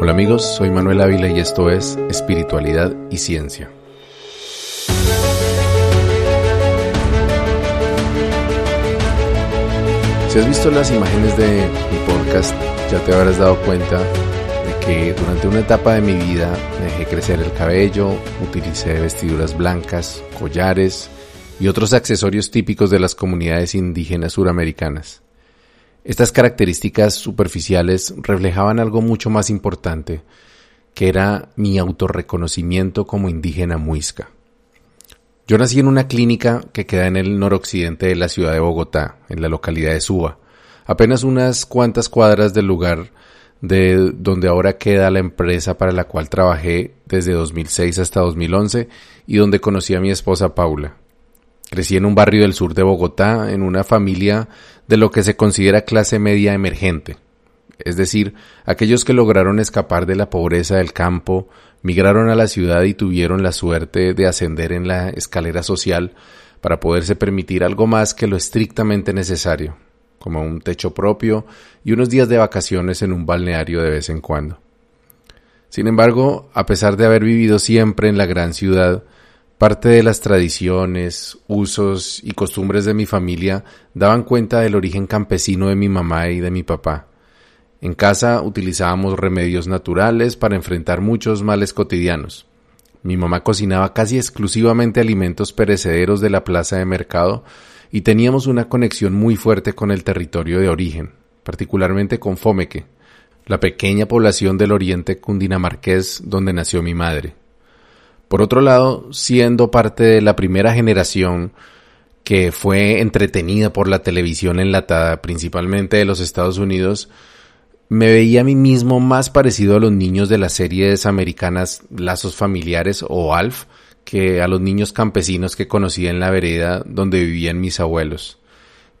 Hola amigos, soy Manuel Ávila y esto es Espiritualidad y Ciencia. Si has visto las imágenes de mi podcast, ya te habrás dado cuenta de que durante una etapa de mi vida dejé crecer el cabello, utilicé vestiduras blancas, collares y otros accesorios típicos de las comunidades indígenas suramericanas. Estas características superficiales reflejaban algo mucho más importante, que era mi autorreconocimiento como indígena muisca. Yo nací en una clínica que queda en el noroccidente de la ciudad de Bogotá, en la localidad de Suba, apenas unas cuantas cuadras del lugar de donde ahora queda la empresa para la cual trabajé desde 2006 hasta 2011 y donde conocí a mi esposa Paula. Crecí en un barrio del sur de Bogotá, en una familia de lo que se considera clase media emergente, es decir, aquellos que lograron escapar de la pobreza del campo, migraron a la ciudad y tuvieron la suerte de ascender en la escalera social para poderse permitir algo más que lo estrictamente necesario, como un techo propio y unos días de vacaciones en un balneario de vez en cuando. Sin embargo, a pesar de haber vivido siempre en la gran ciudad, Parte de las tradiciones, usos y costumbres de mi familia daban cuenta del origen campesino de mi mamá y de mi papá. En casa utilizábamos remedios naturales para enfrentar muchos males cotidianos. Mi mamá cocinaba casi exclusivamente alimentos perecederos de la plaza de mercado y teníamos una conexión muy fuerte con el territorio de origen, particularmente con Fomeque, la pequeña población del oriente cundinamarqués donde nació mi madre. Por otro lado, siendo parte de la primera generación que fue entretenida por la televisión enlatada, principalmente de los Estados Unidos, me veía a mí mismo más parecido a los niños de las series americanas Lazos Familiares o Alf que a los niños campesinos que conocí en la vereda donde vivían mis abuelos.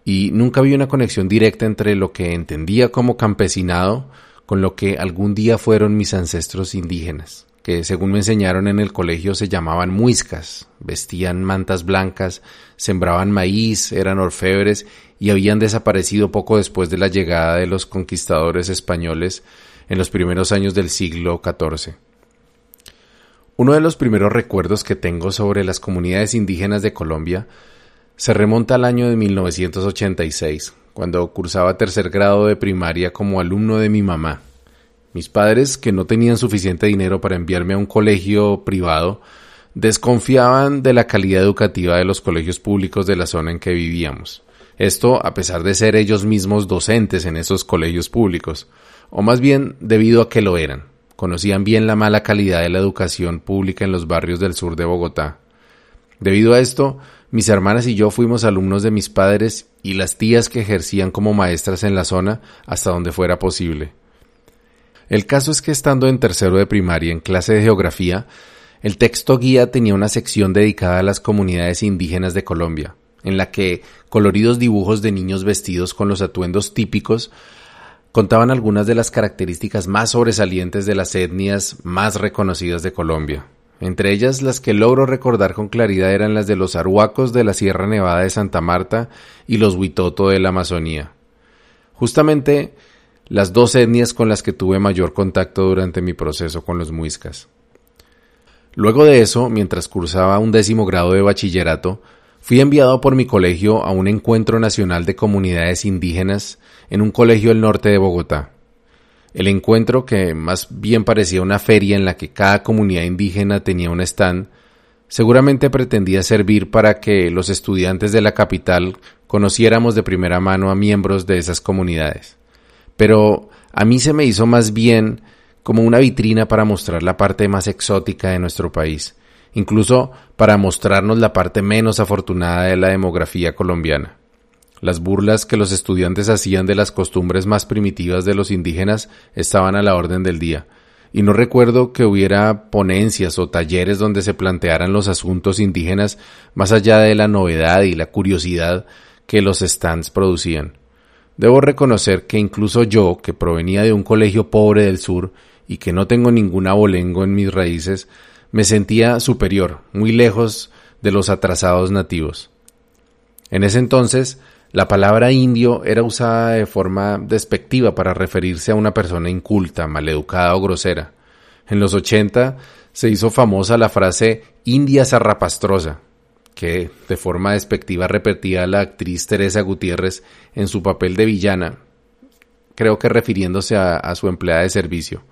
Y nunca vi una conexión directa entre lo que entendía como campesinado con lo que algún día fueron mis ancestros indígenas que según me enseñaron en el colegio se llamaban muiscas, vestían mantas blancas, sembraban maíz, eran orfebres y habían desaparecido poco después de la llegada de los conquistadores españoles en los primeros años del siglo XIV. Uno de los primeros recuerdos que tengo sobre las comunidades indígenas de Colombia se remonta al año de 1986, cuando cursaba tercer grado de primaria como alumno de mi mamá. Mis padres, que no tenían suficiente dinero para enviarme a un colegio privado, desconfiaban de la calidad educativa de los colegios públicos de la zona en que vivíamos. Esto a pesar de ser ellos mismos docentes en esos colegios públicos, o más bien debido a que lo eran. Conocían bien la mala calidad de la educación pública en los barrios del sur de Bogotá. Debido a esto, mis hermanas y yo fuimos alumnos de mis padres y las tías que ejercían como maestras en la zona hasta donde fuera posible. El caso es que estando en tercero de primaria en clase de geografía, el texto guía tenía una sección dedicada a las comunidades indígenas de Colombia, en la que coloridos dibujos de niños vestidos con los atuendos típicos contaban algunas de las características más sobresalientes de las etnias más reconocidas de Colombia. Entre ellas, las que logro recordar con claridad eran las de los arhuacos de la Sierra Nevada de Santa Marta y los huitoto de la Amazonía. Justamente las dos etnias con las que tuve mayor contacto durante mi proceso con los muiscas. Luego de eso, mientras cursaba un décimo grado de bachillerato, fui enviado por mi colegio a un encuentro nacional de comunidades indígenas en un colegio del norte de Bogotá. El encuentro, que más bien parecía una feria en la que cada comunidad indígena tenía un stand, seguramente pretendía servir para que los estudiantes de la capital conociéramos de primera mano a miembros de esas comunidades pero a mí se me hizo más bien como una vitrina para mostrar la parte más exótica de nuestro país, incluso para mostrarnos la parte menos afortunada de la demografía colombiana. Las burlas que los estudiantes hacían de las costumbres más primitivas de los indígenas estaban a la orden del día, y no recuerdo que hubiera ponencias o talleres donde se plantearan los asuntos indígenas más allá de la novedad y la curiosidad que los stands producían. Debo reconocer que incluso yo, que provenía de un colegio pobre del sur y que no tengo ningún abolengo en mis raíces, me sentía superior, muy lejos de los atrasados nativos. En ese entonces, La palabra indio era usada de forma despectiva para referirse a una persona inculta, maleducada o grosera. En los 80 se hizo famosa la frase India zarrapastrosa, que de forma despectiva repetía la actriz Teresa Gutiérrez en su papel de villana, creo que refiriéndose a, a su empleada de servicio.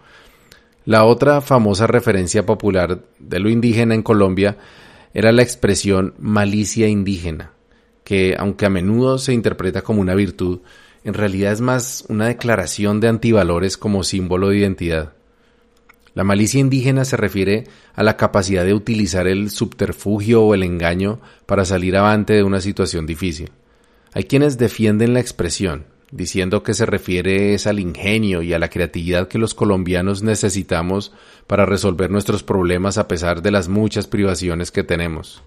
La otra famosa referencia popular de lo indígena en Colombia era la expresión malicia indígena, que aunque a menudo se interpreta como una virtud, en realidad es más una declaración de antivalores como símbolo de identidad. La malicia indígena se refiere a la capacidad de utilizar el subterfugio o el engaño para salir avante de una situación difícil. Hay quienes defienden la expresión, diciendo que se refiere al ingenio y a la creatividad que los colombianos necesitamos para resolver nuestros problemas a pesar de las muchas privaciones que tenemos.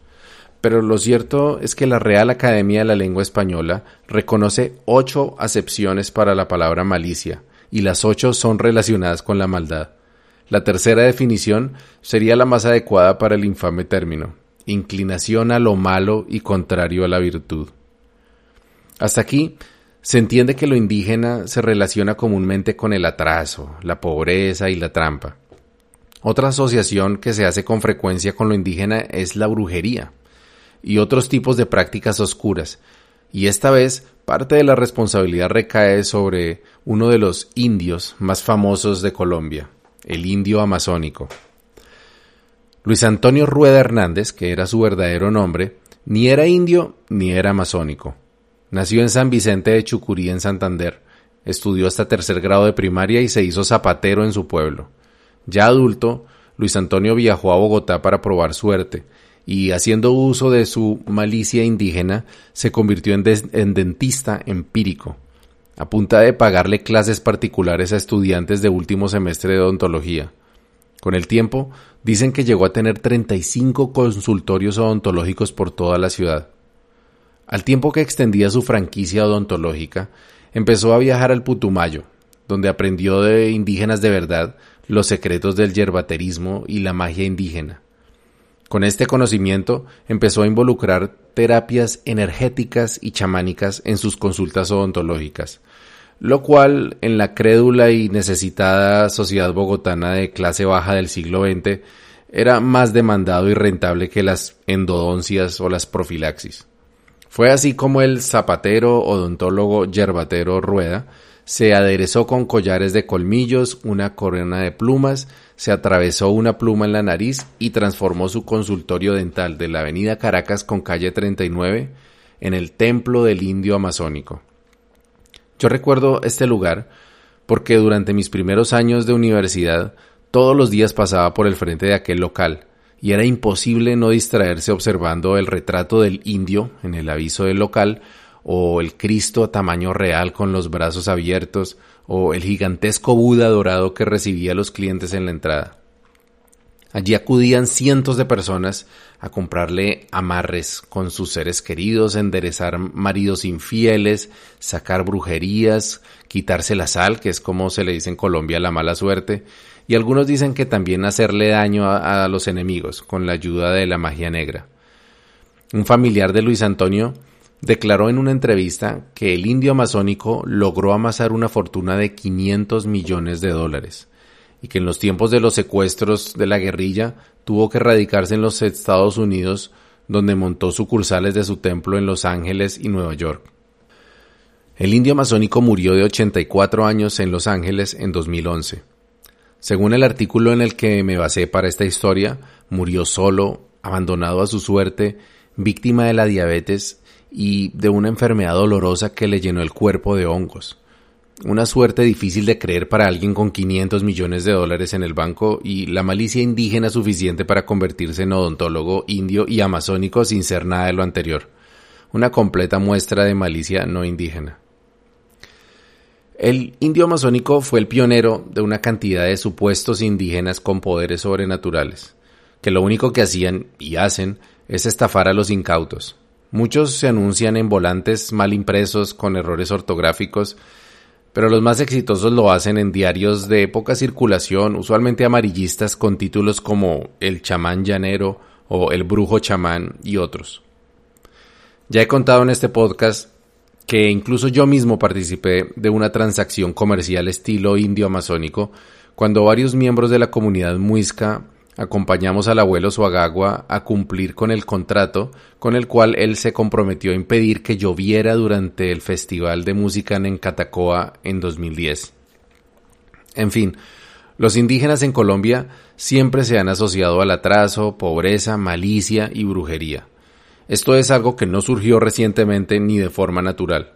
Pero lo cierto es que la Real Academia de la Lengua Española reconoce ocho acepciones para la palabra malicia, y las ocho son relacionadas con la maldad. La tercera definición sería la más adecuada para el infame término, inclinación a lo malo y contrario a la virtud. Hasta aquí se entiende que lo indígena se relaciona comúnmente con el atraso, la pobreza y la trampa. Otra asociación que se hace con frecuencia con lo indígena es la brujería y otros tipos de prácticas oscuras, y esta vez parte de la responsabilidad recae sobre uno de los indios más famosos de Colombia, el indio amazónico. Luis Antonio Rueda Hernández, que era su verdadero nombre, ni era indio ni era amazónico. Nació en San Vicente de Chucurí, en Santander. Estudió hasta tercer grado de primaria y se hizo zapatero en su pueblo. Ya adulto, Luis Antonio viajó a Bogotá para probar suerte y, haciendo uso de su malicia indígena, se convirtió en, en dentista empírico, a punta de pagarle clases particulares a estudiantes de último semestre de odontología. Con el tiempo, dicen que llegó a tener 35 consultorios odontológicos por toda la ciudad. Al tiempo que extendía su franquicia odontológica, empezó a viajar al Putumayo, donde aprendió de indígenas de verdad los secretos del yerbaterismo y la magia indígena. Con este conocimiento empezó a involucrar terapias energéticas y chamánicas en sus consultas odontológicas, lo cual en la crédula y necesitada sociedad bogotana de clase baja del siglo XX era más demandado y rentable que las endodoncias o las profilaxis. Fue así como el zapatero odontólogo yerbatero Rueda se aderezó con collares de colmillos, una corona de plumas, se atravesó una pluma en la nariz y transformó su consultorio dental de la avenida Caracas con calle 39 en el templo del indio amazónico. Yo recuerdo este lugar porque durante mis primeros años de universidad todos los días pasaba por el frente de aquel local y era imposible no distraerse observando el retrato del indio en el aviso del local, o el Cristo a tamaño real con los brazos abiertos, o el gigantesco Buda dorado que recibía a los clientes en la entrada. Allí acudían cientos de personas a comprarle amarres con sus seres queridos, enderezar maridos infieles, sacar brujerías, quitarse la sal, que es como se le dice en Colombia la mala suerte, y algunos dicen que también hacerle daño a, a los enemigos con la ayuda de la magia negra. Un familiar de Luis Antonio declaró en una entrevista que el indio amazónico logró amasar una fortuna de 500 millones de dólares y que en los tiempos de los secuestros de la guerrilla tuvo que radicarse en los Estados Unidos, donde montó sucursales de su templo en Los Ángeles y Nueva York. El indio amazónico murió de 84 años en Los Ángeles en 2011. Según el artículo en el que me basé para esta historia, murió solo, abandonado a su suerte, víctima de la diabetes y de una enfermedad dolorosa que le llenó el cuerpo de hongos. Una suerte difícil de creer para alguien con 500 millones de dólares en el banco y la malicia indígena suficiente para convertirse en odontólogo indio y amazónico sin ser nada de lo anterior. Una completa muestra de malicia no indígena. El indio amazónico fue el pionero de una cantidad de supuestos indígenas con poderes sobrenaturales, que lo único que hacían y hacen es estafar a los incautos. Muchos se anuncian en volantes mal impresos con errores ortográficos pero los más exitosos lo hacen en diarios de poca circulación, usualmente amarillistas con títulos como El chamán llanero o El brujo chamán y otros. Ya he contado en este podcast que incluso yo mismo participé de una transacción comercial estilo indio amazónico cuando varios miembros de la comunidad muisca acompañamos al abuelo Suagagua a cumplir con el contrato con el cual él se comprometió a impedir que lloviera durante el Festival de Música en Catacoa en 2010. En fin, los indígenas en Colombia siempre se han asociado al atraso, pobreza, malicia y brujería. Esto es algo que no surgió recientemente ni de forma natural.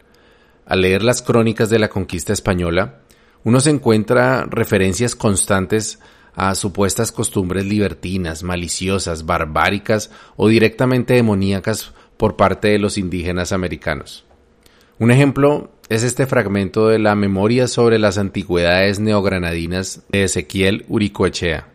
Al leer las crónicas de la conquista española, uno se encuentra referencias constantes a supuestas costumbres libertinas, maliciosas, barbáricas o directamente demoníacas por parte de los indígenas americanos. Un ejemplo es este fragmento de la Memoria sobre las Antigüedades Neogranadinas de Ezequiel Uricoechea.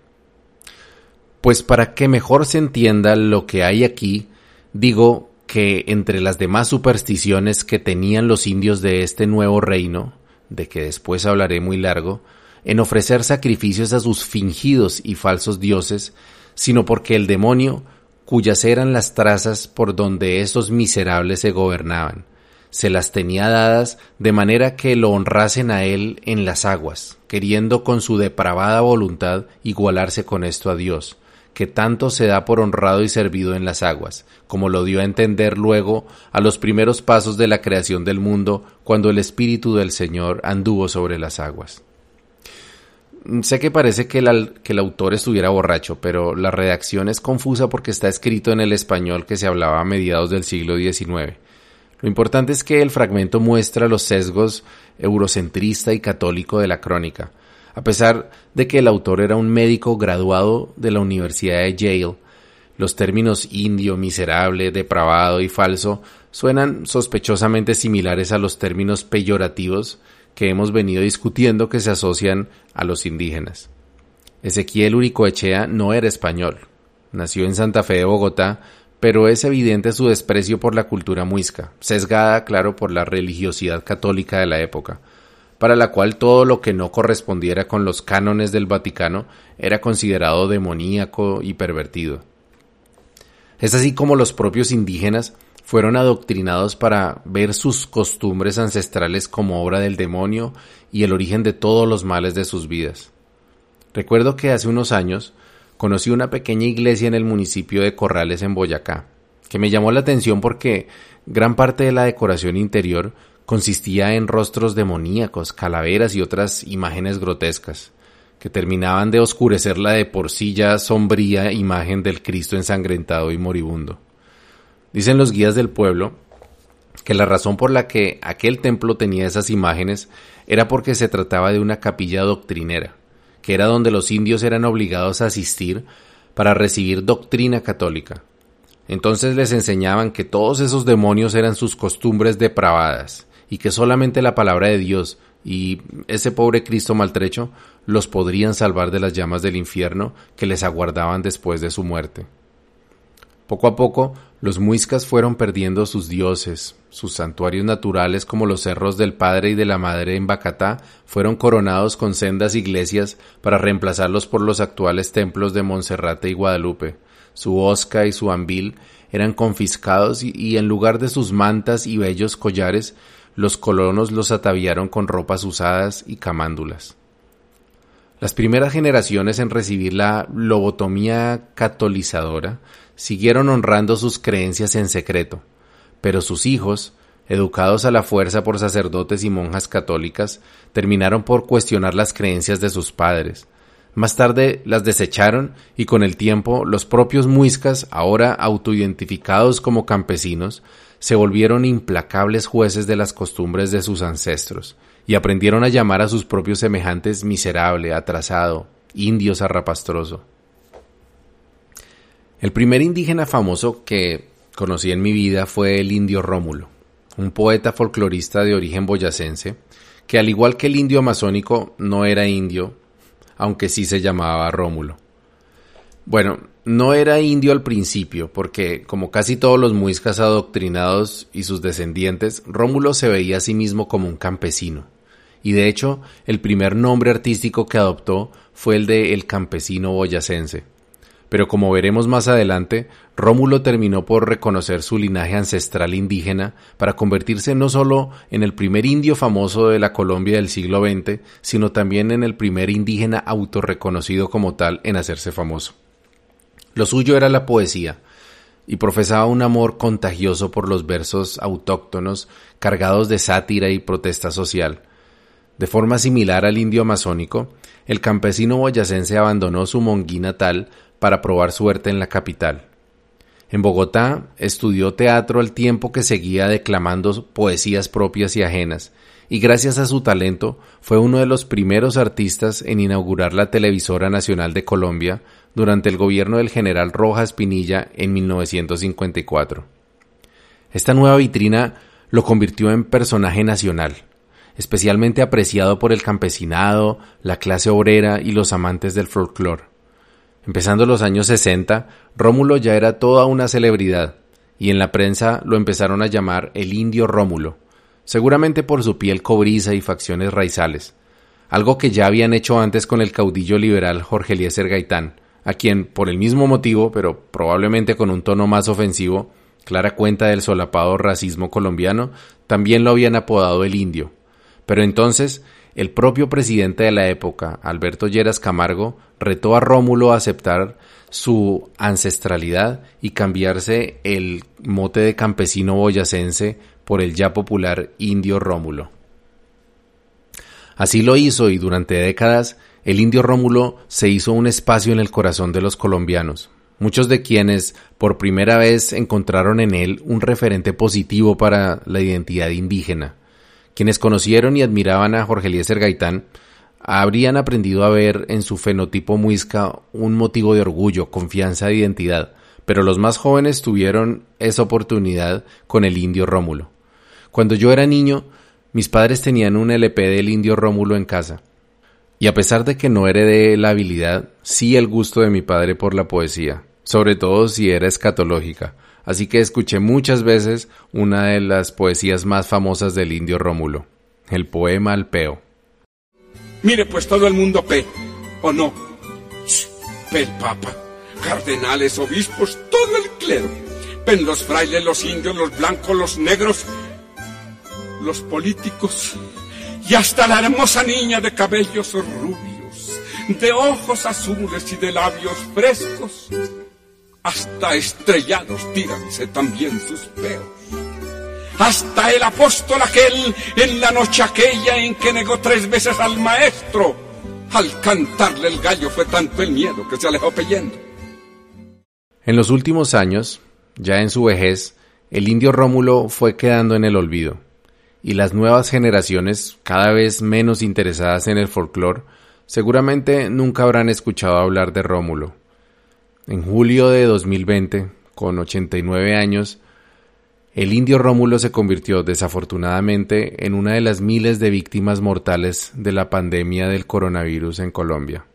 Pues para que mejor se entienda lo que hay aquí, digo que entre las demás supersticiones que tenían los indios de este nuevo reino, de que después hablaré muy largo, en ofrecer sacrificios a sus fingidos y falsos dioses, sino porque el demonio, cuyas eran las trazas por donde esos miserables se gobernaban, se las tenía dadas de manera que lo honrasen a él en las aguas, queriendo con su depravada voluntad igualarse con esto a Dios, que tanto se da por honrado y servido en las aguas, como lo dio a entender luego a los primeros pasos de la creación del mundo, cuando el Espíritu del Señor anduvo sobre las aguas. Sé que parece que el, que el, autor estuviera borracho, pero la redacción es confusa porque está escrito en el español que se hablaba a mediados del siglo XIX lo importante es que el fragmento muestra los sesgos eurocentrista y católico de la crónica. A pesar de que el autor era un médico graduado de la Universidad de Yale, los términos indio, miserable, depravado y falso suenan sospechosamente similares a los términos peyorativos que hemos venido discutiendo que se asocian a los indígenas. Ezequiel Uricoechea no era español. Nació en Santa Fe de Bogotá, pero es evidente su desprecio por la cultura muisca, sesgada, claro, por la religiosidad católica de la época, para la cual todo lo que no correspondiera con los cánones del Vaticano era considerado demoníaco y pervertido. Es así como los propios indígenas fueron adoctrinados para ver sus costumbres ancestrales como obra del demonio y el origen de todos los males de sus vidas. Recuerdo que hace unos años conocí una pequeña iglesia en el municipio de Corrales en Boyacá, que me llamó la atención porque gran parte de la decoración interior consistía en rostros demoníacos, calaveras y otras imágenes grotescas, que terminaban de oscurecer la de por sí ya sombría imagen del Cristo ensangrentado y moribundo. Dicen los guías del pueblo que la razón por la que aquel templo tenía esas imágenes era porque se trataba de una capilla doctrinera, que era donde los indios eran obligados a asistir para recibir doctrina católica. Entonces les enseñaban que todos esos demonios eran sus costumbres depravadas y que solamente la palabra de Dios y ese pobre Cristo maltrecho los podrían salvar de las llamas del infierno que les aguardaban después de su muerte. Poco a poco, los muiscas fueron perdiendo sus dioses, sus santuarios naturales como los cerros del Padre y de la Madre en Bacatá fueron coronados con sendas iglesias para reemplazarlos por los actuales templos de Monserrate y Guadalupe. Su Osca y su Ambil eran confiscados y, y en lugar de sus mantas y bellos collares, los colonos los ataviaron con ropas usadas y camándulas. Las primeras generaciones en recibir la lobotomía catolizadora siguieron honrando sus creencias en secreto, pero sus hijos, educados a la fuerza por sacerdotes y monjas católicas, terminaron por cuestionar las creencias de sus padres. Más tarde las desecharon y con el tiempo los propios muiscas, ahora autoidentificados como campesinos, se volvieron implacables jueces de las costumbres de sus ancestros y aprendieron a llamar a sus propios semejantes miserable, atrasado, indio zarrapastroso. El primer indígena famoso que conocí en mi vida fue el indio Rómulo, un poeta folclorista de origen boyacense, que al igual que el indio amazónico no era indio, aunque sí se llamaba Rómulo. Bueno, no era indio al principio, porque como casi todos los muiscas adoctrinados y sus descendientes, Rómulo se veía a sí mismo como un campesino. Y de hecho, el primer nombre artístico que adoptó fue el de el campesino boyacense pero como veremos más adelante, Rómulo terminó por reconocer su linaje ancestral indígena para convertirse no solo en el primer indio famoso de la Colombia del siglo XX, sino también en el primer indígena autorreconocido como tal en hacerse famoso. Lo suyo era la poesía, y profesaba un amor contagioso por los versos autóctonos cargados de sátira y protesta social. De forma similar al indio amazónico, el campesino boyacense abandonó su monguí natal para probar suerte en la capital. En Bogotá estudió teatro al tiempo que seguía declamando poesías propias y ajenas, y gracias a su talento fue uno de los primeros artistas en inaugurar la Televisora Nacional de Colombia durante el gobierno del general Rojas Pinilla en 1954. Esta nueva vitrina lo convirtió en personaje nacional, especialmente apreciado por el campesinado, la clase obrera y los amantes del folclore. Empezando los años 60, Rómulo ya era toda una celebridad, y en la prensa lo empezaron a llamar el indio Rómulo, seguramente por su piel cobriza y facciones raizales, algo que ya habían hecho antes con el caudillo liberal Jorge Eliezer Gaitán, a quien, por el mismo motivo, pero probablemente con un tono más ofensivo, clara cuenta del solapado racismo colombiano, también lo habían apodado el indio. Pero entonces el propio presidente de la época, Alberto Lleras Camargo, retó a Rómulo a aceptar su ancestralidad y cambiarse el mote de campesino boyacense por el ya popular indio Rómulo. Así lo hizo y durante décadas el indio Rómulo se hizo un espacio en el corazón de los colombianos, muchos de quienes por primera vez encontraron en él un referente positivo para la identidad indígena. Quienes conocieron y admiraban a Jorge Eliezer Gaitán habrían aprendido a ver en su fenotipo muisca un motivo de orgullo, confianza e identidad, pero los más jóvenes tuvieron esa oportunidad con el indio Rómulo. Cuando yo era niño, mis padres tenían un LP del indio Rómulo en casa, y a pesar de que no heredé la habilidad, sí el gusto de mi padre por la poesía, sobre todo si era escatológica, así que escuché muchas veces una de las poesías más famosas del indio Rómulo, el poema al peo. Mire pues todo el mundo pe, ¿o no? Pe el papa, cardenales, obispos, todo el clero. Ven los frailes, los indios, los blancos, los negros, los políticos y hasta la hermosa niña de cabellos rubios, de ojos azules y de labios frescos hasta estrellados tíranse también sus peos. Hasta el apóstol aquel en la noche aquella en que negó tres veces al maestro. Al cantarle el gallo fue tanto el miedo que se alejó peyendo. En los últimos años, ya en su vejez, el indio Rómulo fue quedando en el olvido, y las nuevas generaciones, cada vez menos interesadas en el folclore, seguramente nunca habrán escuchado hablar de Rómulo. En julio de 2020, con 89 años, el indio Rómulo se convirtió desafortunadamente en una de las miles de víctimas mortales de la pandemia del coronavirus en Colombia.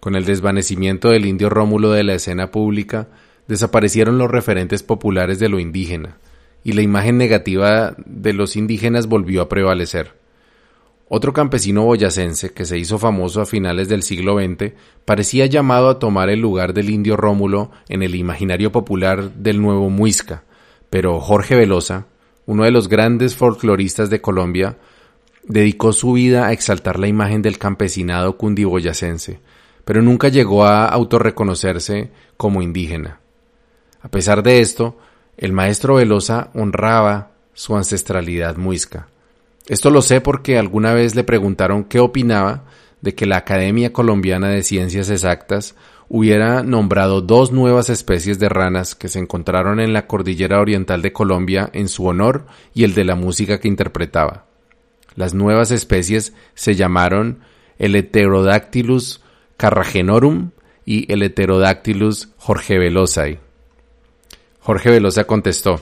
Con el desvanecimiento del indio Rómulo de la escena pública, desaparecieron los referentes populares de lo indígena, y la imagen negativa de los indígenas volvió a prevalecer. Otro campesino boyacense que se hizo famoso a finales del siglo XX parecía llamado a tomar el lugar del indio Rómulo en el imaginario popular del nuevo Muisca, pero Jorge Velosa, uno de los grandes folcloristas de Colombia, dedicó su vida a exaltar la imagen del campesinado cundiboyacense, pero nunca llegó a autorreconocerse como indígena. A pesar de esto, el maestro Velosa honraba su ancestralidad muisca. Esto lo sé porque alguna vez le preguntaron qué opinaba de que la Academia Colombiana de Ciencias Exactas hubiera nombrado dos nuevas especies de ranas que se encontraron en la cordillera oriental de Colombia en su honor y el de la música que interpretaba. Las nuevas especies se llamaron el Heterodactylus carragenorum y el Heterodactylus jorgevelosae. Jorge Velosa contestó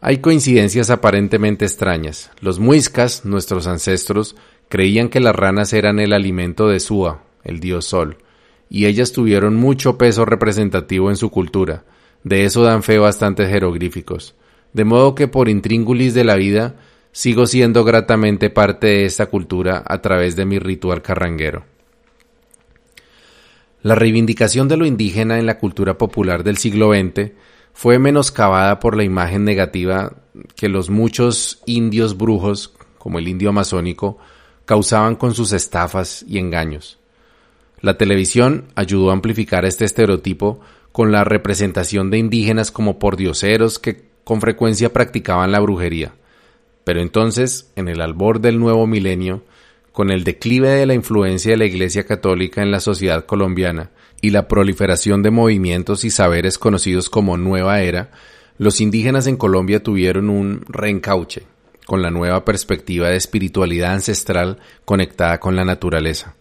hay coincidencias aparentemente extrañas. Los muiscas, nuestros ancestros, creían que las ranas eran el alimento de Sua, el dios sol, y ellas tuvieron mucho peso representativo en su cultura. De eso dan fe bastantes jeroglíficos. De modo que por intríngulis de la vida, sigo siendo gratamente parte de esta cultura a través de mi ritual carranguero. La reivindicación de lo indígena en la cultura popular del siglo XX fue menoscabada por la imagen negativa que los muchos indios brujos, como el indio amazónico, causaban con sus estafas y engaños. La televisión ayudó a amplificar este estereotipo con la representación de indígenas como pordioseros que con frecuencia practicaban la brujería. Pero entonces, en el albor del nuevo milenio, con el declive de la influencia de la Iglesia Católica en la sociedad colombiana y la proliferación de movimientos y saberes conocidos como Nueva Era, los indígenas en Colombia tuvieron un reencauche con la nueva perspectiva de espiritualidad ancestral conectada con la naturaleza.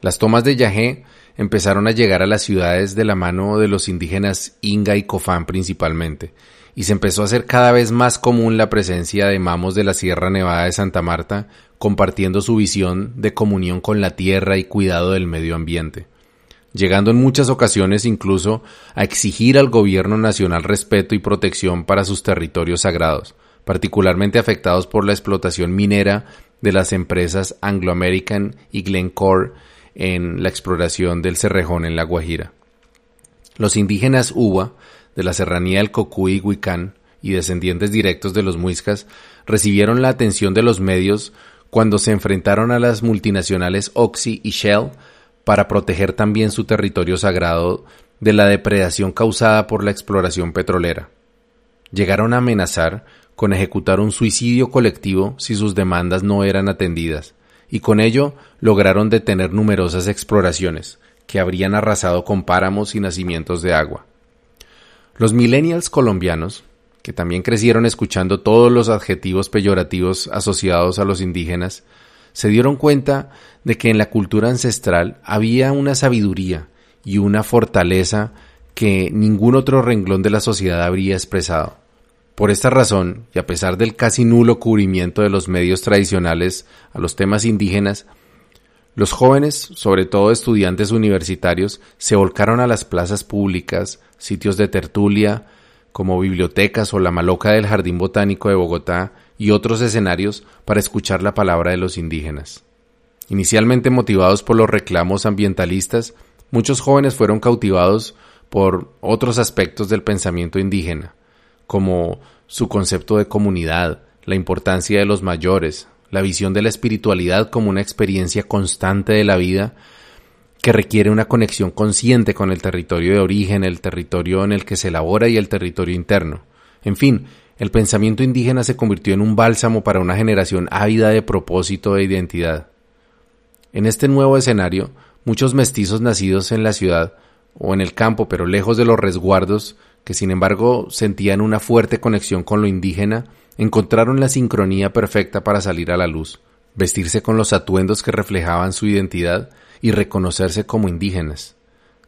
Las tomas de Yajé empezaron a llegar a las ciudades de la mano de los indígenas Inga y Cofán principalmente, y se empezó a hacer cada vez más común la presencia de mamos de la Sierra Nevada de Santa Marta compartiendo su visión de comunión con la tierra y cuidado del medio ambiente, llegando en muchas ocasiones incluso a exigir al gobierno nacional respeto y protección para sus territorios sagrados, particularmente afectados por la explotación minera de las empresas Anglo American y Glencore en la exploración del Cerrejón en La Guajira. Los indígenas Uba, de la serranía del Cocuy y Huicán, y descendientes directos de los muiscas, recibieron la atención de los medios cuando se enfrentaron a las multinacionales Oxy y Shell para proteger también su territorio sagrado de la depredación causada por la exploración petrolera. Llegaron a amenazar con ejecutar un suicidio colectivo si sus demandas no eran atendidas, y con ello lograron detener numerosas exploraciones, que habrían arrasado con páramos y nacimientos de agua. Los millennials colombianos, que también crecieron escuchando todos los adjetivos peyorativos asociados a los indígenas, se dieron cuenta de que en la cultura ancestral había una sabiduría y una fortaleza que ningún otro renglón de la sociedad habría expresado. Por esta razón, y a pesar del casi nulo cubrimiento de los medios tradicionales a los temas indígenas, los jóvenes, sobre todo estudiantes universitarios, se volcaron a las plazas públicas, sitios de tertulia, como bibliotecas o la Maloca del Jardín Botánico de Bogotá y otros escenarios para escuchar la palabra de los indígenas. Inicialmente motivados por los reclamos ambientalistas, muchos jóvenes fueron cautivados por otros aspectos del pensamiento indígena, como su concepto de comunidad, la importancia de los mayores, la visión de la espiritualidad como una experiencia constante de la vida que requiere una conexión consciente con el territorio de origen, el territorio en el que se elabora y el territorio interno. En fin, el pensamiento indígena se convirtió en un bálsamo para una generación ávida de propósito e identidad. En este nuevo escenario, muchos mestizos nacidos en la ciudad o en el campo pero lejos de los resguardos, que sin embargo sentían una fuerte conexión con lo indígena, encontraron la sincronía perfecta para salir a la luz, vestirse con los atuendos que reflejaban su identidad y reconocerse como indígenas.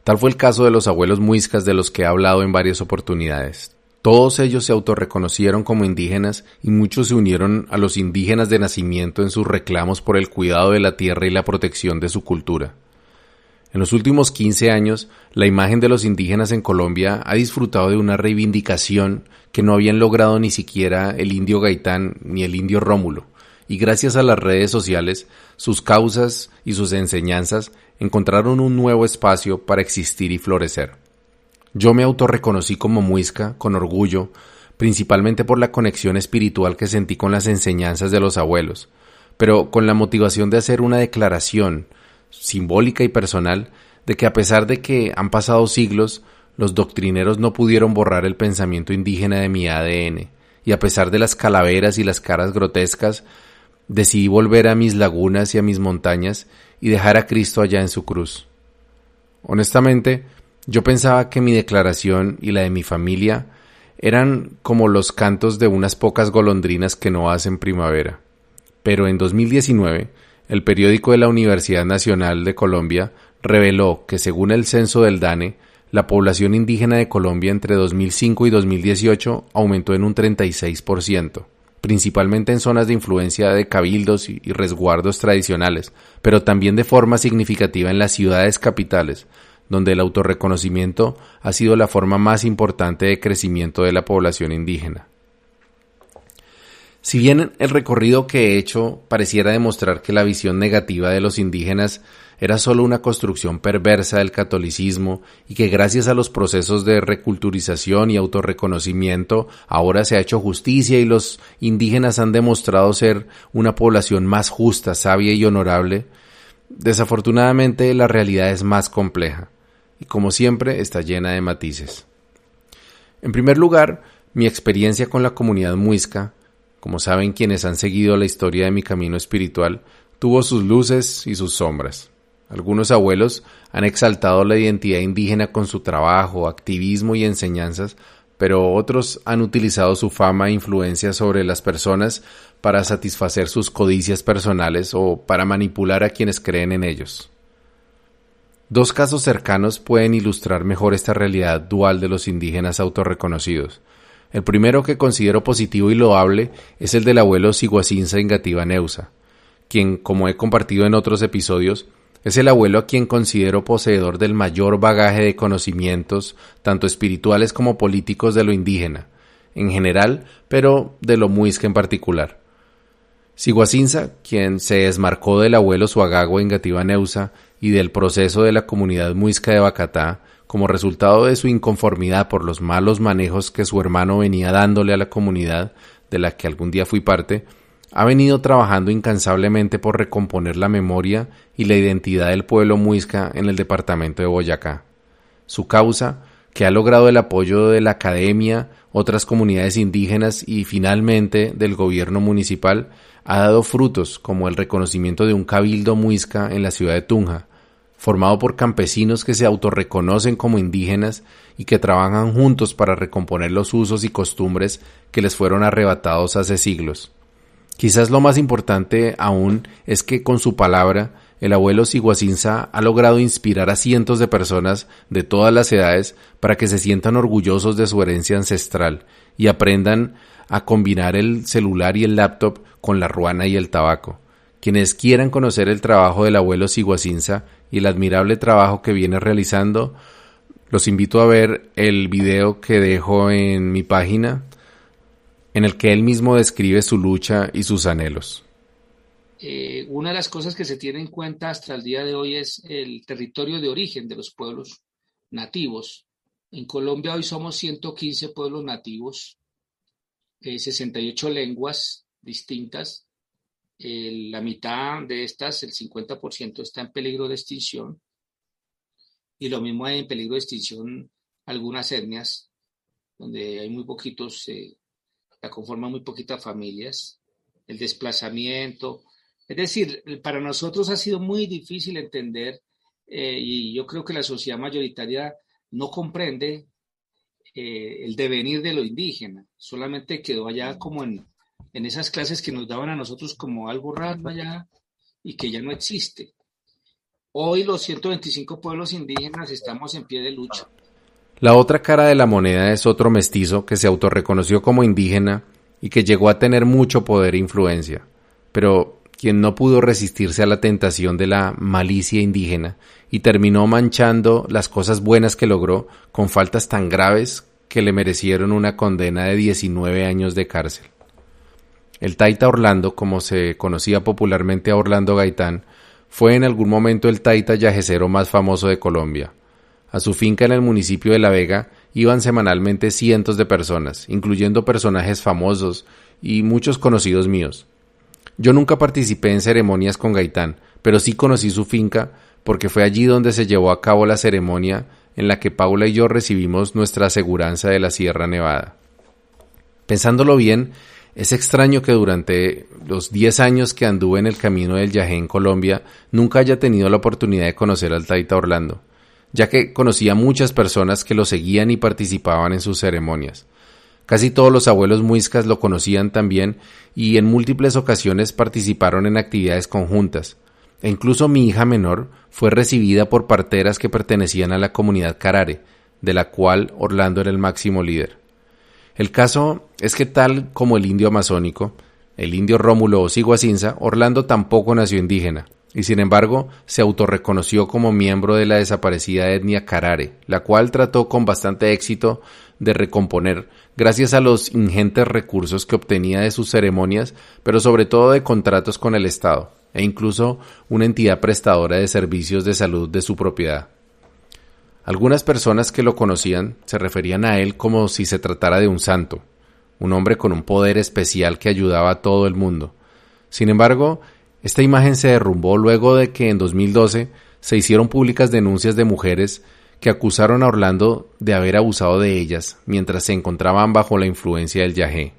Tal fue el caso de los abuelos muiscas de los que he hablado en varias oportunidades. Todos ellos se autorreconocieron como indígenas y muchos se unieron a los indígenas de nacimiento en sus reclamos por el cuidado de la tierra y la protección de su cultura. En los últimos 15 años, la imagen de los indígenas en Colombia ha disfrutado de una reivindicación que no habían logrado ni siquiera el indio Gaitán ni el indio Rómulo, y gracias a las redes sociales, sus causas y sus enseñanzas encontraron un nuevo espacio para existir y florecer. Yo me autorreconocí como muisca con orgullo, principalmente por la conexión espiritual que sentí con las enseñanzas de los abuelos, pero con la motivación de hacer una declaración simbólica y personal de que a pesar de que han pasado siglos, los doctrineros no pudieron borrar el pensamiento indígena de mi ADN, y a pesar de las calaveras y las caras grotescas, decidí volver a mis lagunas y a mis montañas y dejar a Cristo allá en su cruz. Honestamente, yo pensaba que mi declaración y la de mi familia eran como los cantos de unas pocas golondrinas que no hacen primavera. Pero en 2019, el periódico de la Universidad Nacional de Colombia reveló que según el censo del DANE, la población indígena de Colombia entre 2005 y 2018 aumentó en un 36% principalmente en zonas de influencia de cabildos y resguardos tradicionales, pero también de forma significativa en las ciudades capitales, donde el autorreconocimiento ha sido la forma más importante de crecimiento de la población indígena. Si bien el recorrido que he hecho pareciera demostrar que la visión negativa de los indígenas era solo una construcción perversa del catolicismo y que gracias a los procesos de reculturización y autorreconocimiento ahora se ha hecho justicia y los indígenas han demostrado ser una población más justa, sabia y honorable, desafortunadamente la realidad es más compleja y como siempre está llena de matices. En primer lugar, mi experiencia con la comunidad muisca, como saben quienes han seguido la historia de mi camino espiritual, tuvo sus luces y sus sombras. Algunos abuelos han exaltado la identidad indígena con su trabajo, activismo y enseñanzas, pero otros han utilizado su fama e influencia sobre las personas para satisfacer sus codicias personales o para manipular a quienes creen en ellos. Dos casos cercanos pueden ilustrar mejor esta realidad dual de los indígenas autorreconocidos. El primero que considero positivo y loable es el del abuelo Siguacinza Ingativa Neusa, quien, como he compartido en otros episodios, es el abuelo a quien considero poseedor del mayor bagaje de conocimientos, tanto espirituales como políticos de lo indígena, en general, pero de lo muisca en particular. Siguacinza, quien se desmarcó del abuelo Suagago en Gativa Neusa y del proceso de la comunidad muisca de Bacatá, como resultado de su inconformidad por los malos manejos que su hermano venía dándole a la comunidad, de la que algún día fui parte, ha venido trabajando incansablemente por recomponer la memoria y la identidad del pueblo muisca en el departamento de Boyacá. Su causa, que ha logrado el apoyo de la academia, otras comunidades indígenas y finalmente del gobierno municipal, ha dado frutos como el reconocimiento de un cabildo muisca en la ciudad de Tunja, formado por campesinos que se autorreconocen como indígenas y que trabajan juntos para recomponer los usos y costumbres que les fueron arrebatados hace siglos. Quizás lo más importante aún es que con su palabra el abuelo Siguacinza ha logrado inspirar a cientos de personas de todas las edades para que se sientan orgullosos de su herencia ancestral y aprendan a combinar el celular y el laptop con la ruana y el tabaco. Quienes quieran conocer el trabajo del abuelo Siguacinza y el admirable trabajo que viene realizando, los invito a ver el video que dejo en mi página en el que él mismo describe su lucha y sus anhelos. Eh, una de las cosas que se tiene en cuenta hasta el día de hoy es el territorio de origen de los pueblos nativos. En Colombia hoy somos 115 pueblos nativos, 68 eh, lenguas distintas. la mitad de estas, el 50%, está en peligro de extinción. Y lo mismo hay en peligro de extinción algunas etnias, donde hay muy poquitos eh, la conforman muy poquitas familias, el desplazamiento. Es decir, para nosotros ha sido muy difícil entender eh, y yo creo que la sociedad mayoritaria no comprende eh, el devenir de lo indígena, solamente quedó allá como en, en esas clases que nos daban a nosotros como algo raro allá y que ya no existe. Hoy los 125 pueblos indígenas estamos en pie de lucha. La otra cara de la moneda es otro mestizo que se autorreconoció como indígena y que llegó a tener mucho poder e influencia, pero quien no pudo resistirse a la tentación de la malicia indígena y terminó manchando las cosas buenas que logró con faltas tan graves que le merecieron una condena de 19 años de cárcel. El Taita Orlando, como se conocía popularmente a Orlando Gaitán, fue en algún momento el Taita yajecero más famoso de Colombia. A su finca en el municipio de La Vega iban semanalmente cientos de personas, incluyendo personajes famosos y muchos conocidos míos. Yo nunca participé en ceremonias con Gaitán, pero sí conocí su finca porque fue allí donde se llevó a cabo la ceremonia en la que Paula y yo recibimos nuestra aseguranza de la Sierra Nevada. Pensándolo bien, es extraño que durante los diez años que anduve en el camino del Yajé en Colombia nunca haya tenido la oportunidad de conocer al Taita Orlando ya que conocía muchas personas que lo seguían y participaban en sus ceremonias. Casi todos los abuelos muiscas lo conocían también y en múltiples ocasiones participaron en actividades conjuntas. E incluso mi hija menor fue recibida por parteras que pertenecían a la comunidad Carare, de la cual Orlando era el máximo líder. El caso es que tal como el indio amazónico, el indio Rómulo o Siguacinza, Orlando tampoco nació indígena y sin embargo se autorreconoció como miembro de la desaparecida etnia Carare, la cual trató con bastante éxito de recomponer gracias a los ingentes recursos que obtenía de sus ceremonias, pero sobre todo de contratos con el Estado e incluso una entidad prestadora de servicios de salud de su propiedad. Algunas personas que lo conocían se referían a él como si se tratara de un santo, un hombre con un poder especial que ayudaba a todo el mundo. Sin embargo, esta imagen se derrumbó luego de que en 2012 se hicieron públicas denuncias de mujeres que acusaron a Orlando de haber abusado de ellas mientras se encontraban bajo la influencia del yagé.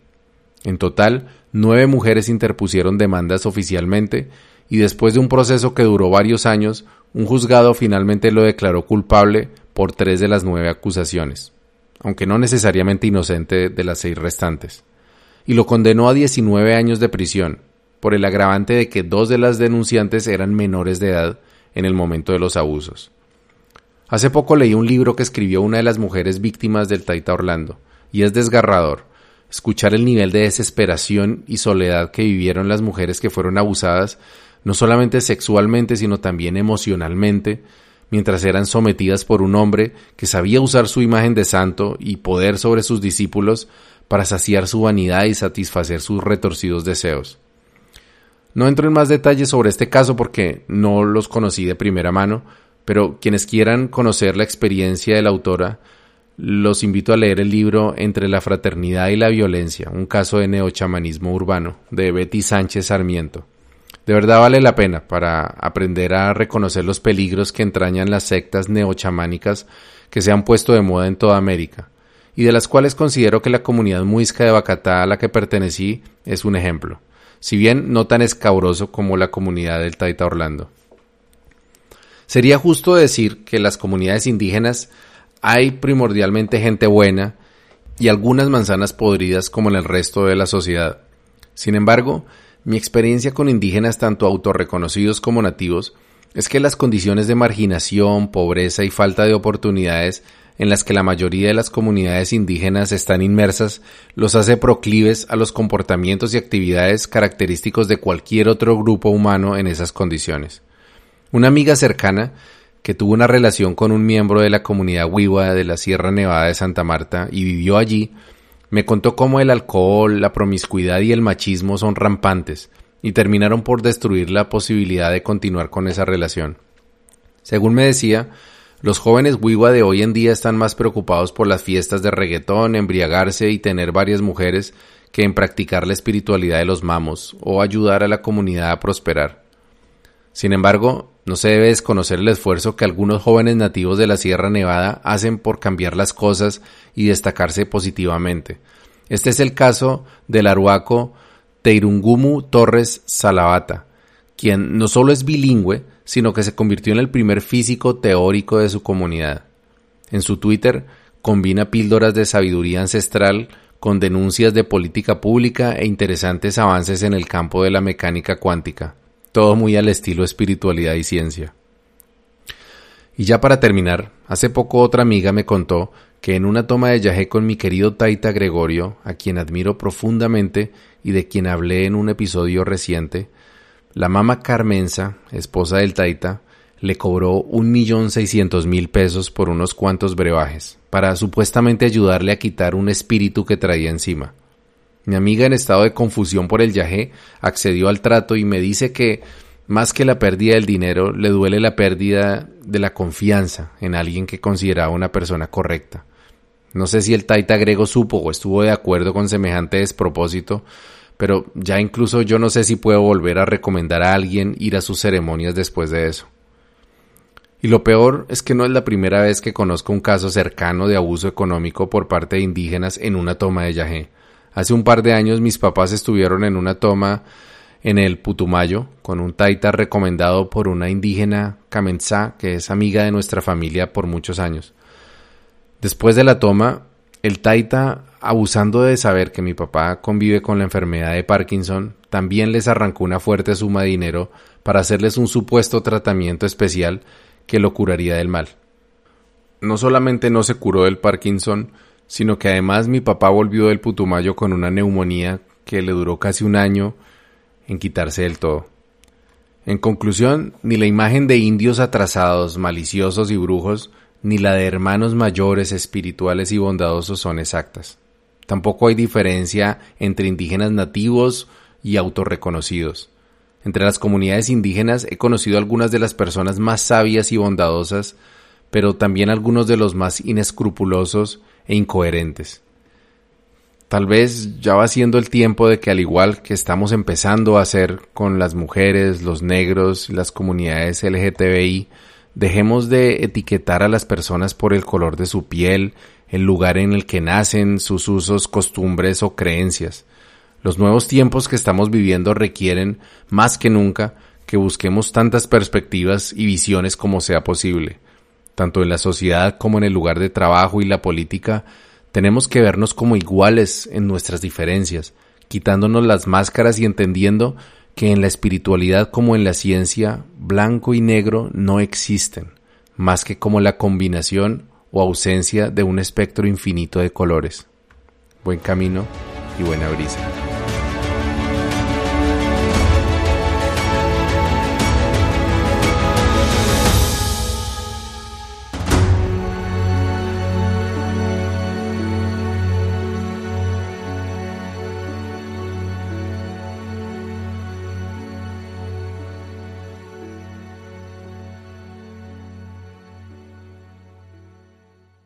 En total, nueve mujeres interpusieron demandas oficialmente y después de un proceso que duró varios años, un juzgado finalmente lo declaró culpable por tres de las nueve acusaciones, aunque no necesariamente inocente de las seis restantes, y lo condenó a 19 años de prisión, por el agravante de que dos de las denunciantes eran menores de edad en el momento de los abusos. Hace poco leí un libro que escribió una de las mujeres víctimas del Taita Orlando, y es desgarrador escuchar el nivel de desesperación y soledad que vivieron las mujeres que fueron abusadas, no solamente sexualmente, sino también emocionalmente, mientras eran sometidas por un hombre que sabía usar su imagen de santo y poder sobre sus discípulos para saciar su vanidad y satisfacer sus retorcidos deseos. No entro en más detalles sobre este caso porque no los conocí de primera mano, pero quienes quieran conocer la experiencia de la autora, los invito a leer el libro Entre la fraternidad y la violencia, un caso de neochamanismo urbano, de Betty Sánchez Sarmiento. De verdad vale la pena para aprender a reconocer los peligros que entrañan las sectas neochamánicas que se han puesto de moda en toda América, y de las cuales considero que la comunidad muisca de Bacatá a la que pertenecí es un ejemplo si bien no tan escabroso como la comunidad del Taita Orlando. Sería justo decir que en las comunidades indígenas hay primordialmente gente buena y algunas manzanas podridas como en el resto de la sociedad. Sin embargo, mi experiencia con indígenas tanto autorreconocidos como nativos es que las condiciones de marginación, pobreza y falta de oportunidades en las que la mayoría de las comunidades indígenas están inmersas los hace proclives a los comportamientos y actividades característicos de cualquier otro grupo humano en esas condiciones. Una amiga cercana que tuvo una relación con un miembro de la comunidad Wiwa de la Sierra Nevada de Santa Marta y vivió allí, me contó cómo el alcohol, la promiscuidad y el machismo son rampantes y terminaron por destruir la posibilidad de continuar con esa relación. Según me decía, los jóvenes Wiwa de hoy en día están más preocupados por las fiestas de reggaetón, embriagarse y tener varias mujeres que en practicar la espiritualidad de los mamos o ayudar a la comunidad a prosperar. Sin embargo, no se debe desconocer el esfuerzo que algunos jóvenes nativos de la Sierra Nevada hacen por cambiar las cosas y destacarse positivamente. Este es el caso del aruaco Teirungumu Torres Salabata, quien no solo es bilingüe, sino que se convirtió en el primer físico teórico de su comunidad. En su Twitter combina píldoras de sabiduría ancestral con denuncias de política pública e interesantes avances en el campo de la mecánica cuántica, todo muy al estilo espiritualidad y ciencia. Y ya para terminar, hace poco otra amiga me contó que en una toma de yagé con mi querido Taita Gregorio, a quien admiro profundamente y de quien hablé en un episodio reciente, la mama Carmenza, esposa del Taita, le cobró un millón seiscientos mil pesos por unos cuantos brebajes, para supuestamente ayudarle a quitar un espíritu que traía encima. Mi amiga en estado de confusión por el yajé accedió al trato y me dice que más que la pérdida del dinero le duele la pérdida de la confianza en alguien que consideraba una persona correcta. No sé si el taita griego supo o estuvo de acuerdo con semejante despropósito, pero ya incluso yo no sé si puedo volver a recomendar a alguien ir a sus ceremonias después de eso. Y lo peor es que no es la primera vez que conozco un caso cercano de abuso económico por parte de indígenas en una toma de yagé. Hace un par de años mis papás estuvieron en una toma en el Putumayo con un taita recomendado por una indígena Kamenzá que es amiga de nuestra familia por muchos años. Después de la toma, el taita abusando de saber que mi papá convive con la enfermedad de Parkinson, también les arrancó una fuerte suma de dinero para hacerles un supuesto tratamiento especial que lo curaría del mal. No solamente no se curó del Parkinson, sino que además mi papá volvió del Putumayo con una neumonía que le duró casi un año en quitarse del todo. En conclusión, ni la imagen de indios atrasados, maliciosos y brujos, ni la de hermanos mayores, espirituales y bondadosos son exactas. Tampoco hay diferencia entre indígenas nativos y autorreconocidos. Entre las comunidades indígenas he conocido algunas de las personas más sabias y bondadosas, pero también algunos de los más inescrupulosos e incoherentes. Tal vez ya va siendo el tiempo de que al igual que estamos empezando a hacer con las mujeres, los negros, las comunidades LGTBI, dejemos de etiquetar a las personas por el color de su piel, el lugar en el que nacen, sus usos, costumbres o creencias. Los nuevos tiempos que estamos viviendo requieren, más que nunca, que busquemos tantas perspectivas y visiones como sea posible. Tanto en la sociedad como en el lugar de trabajo y la política, tenemos que vernos como iguales en nuestras diferencias, quitándonos las máscaras y entendiendo que en la espiritualidad como en la ciencia, blanco y negro no existen, más que como la combinación o ausencia de un espectro infinito de colores. Buen camino y buena brisa.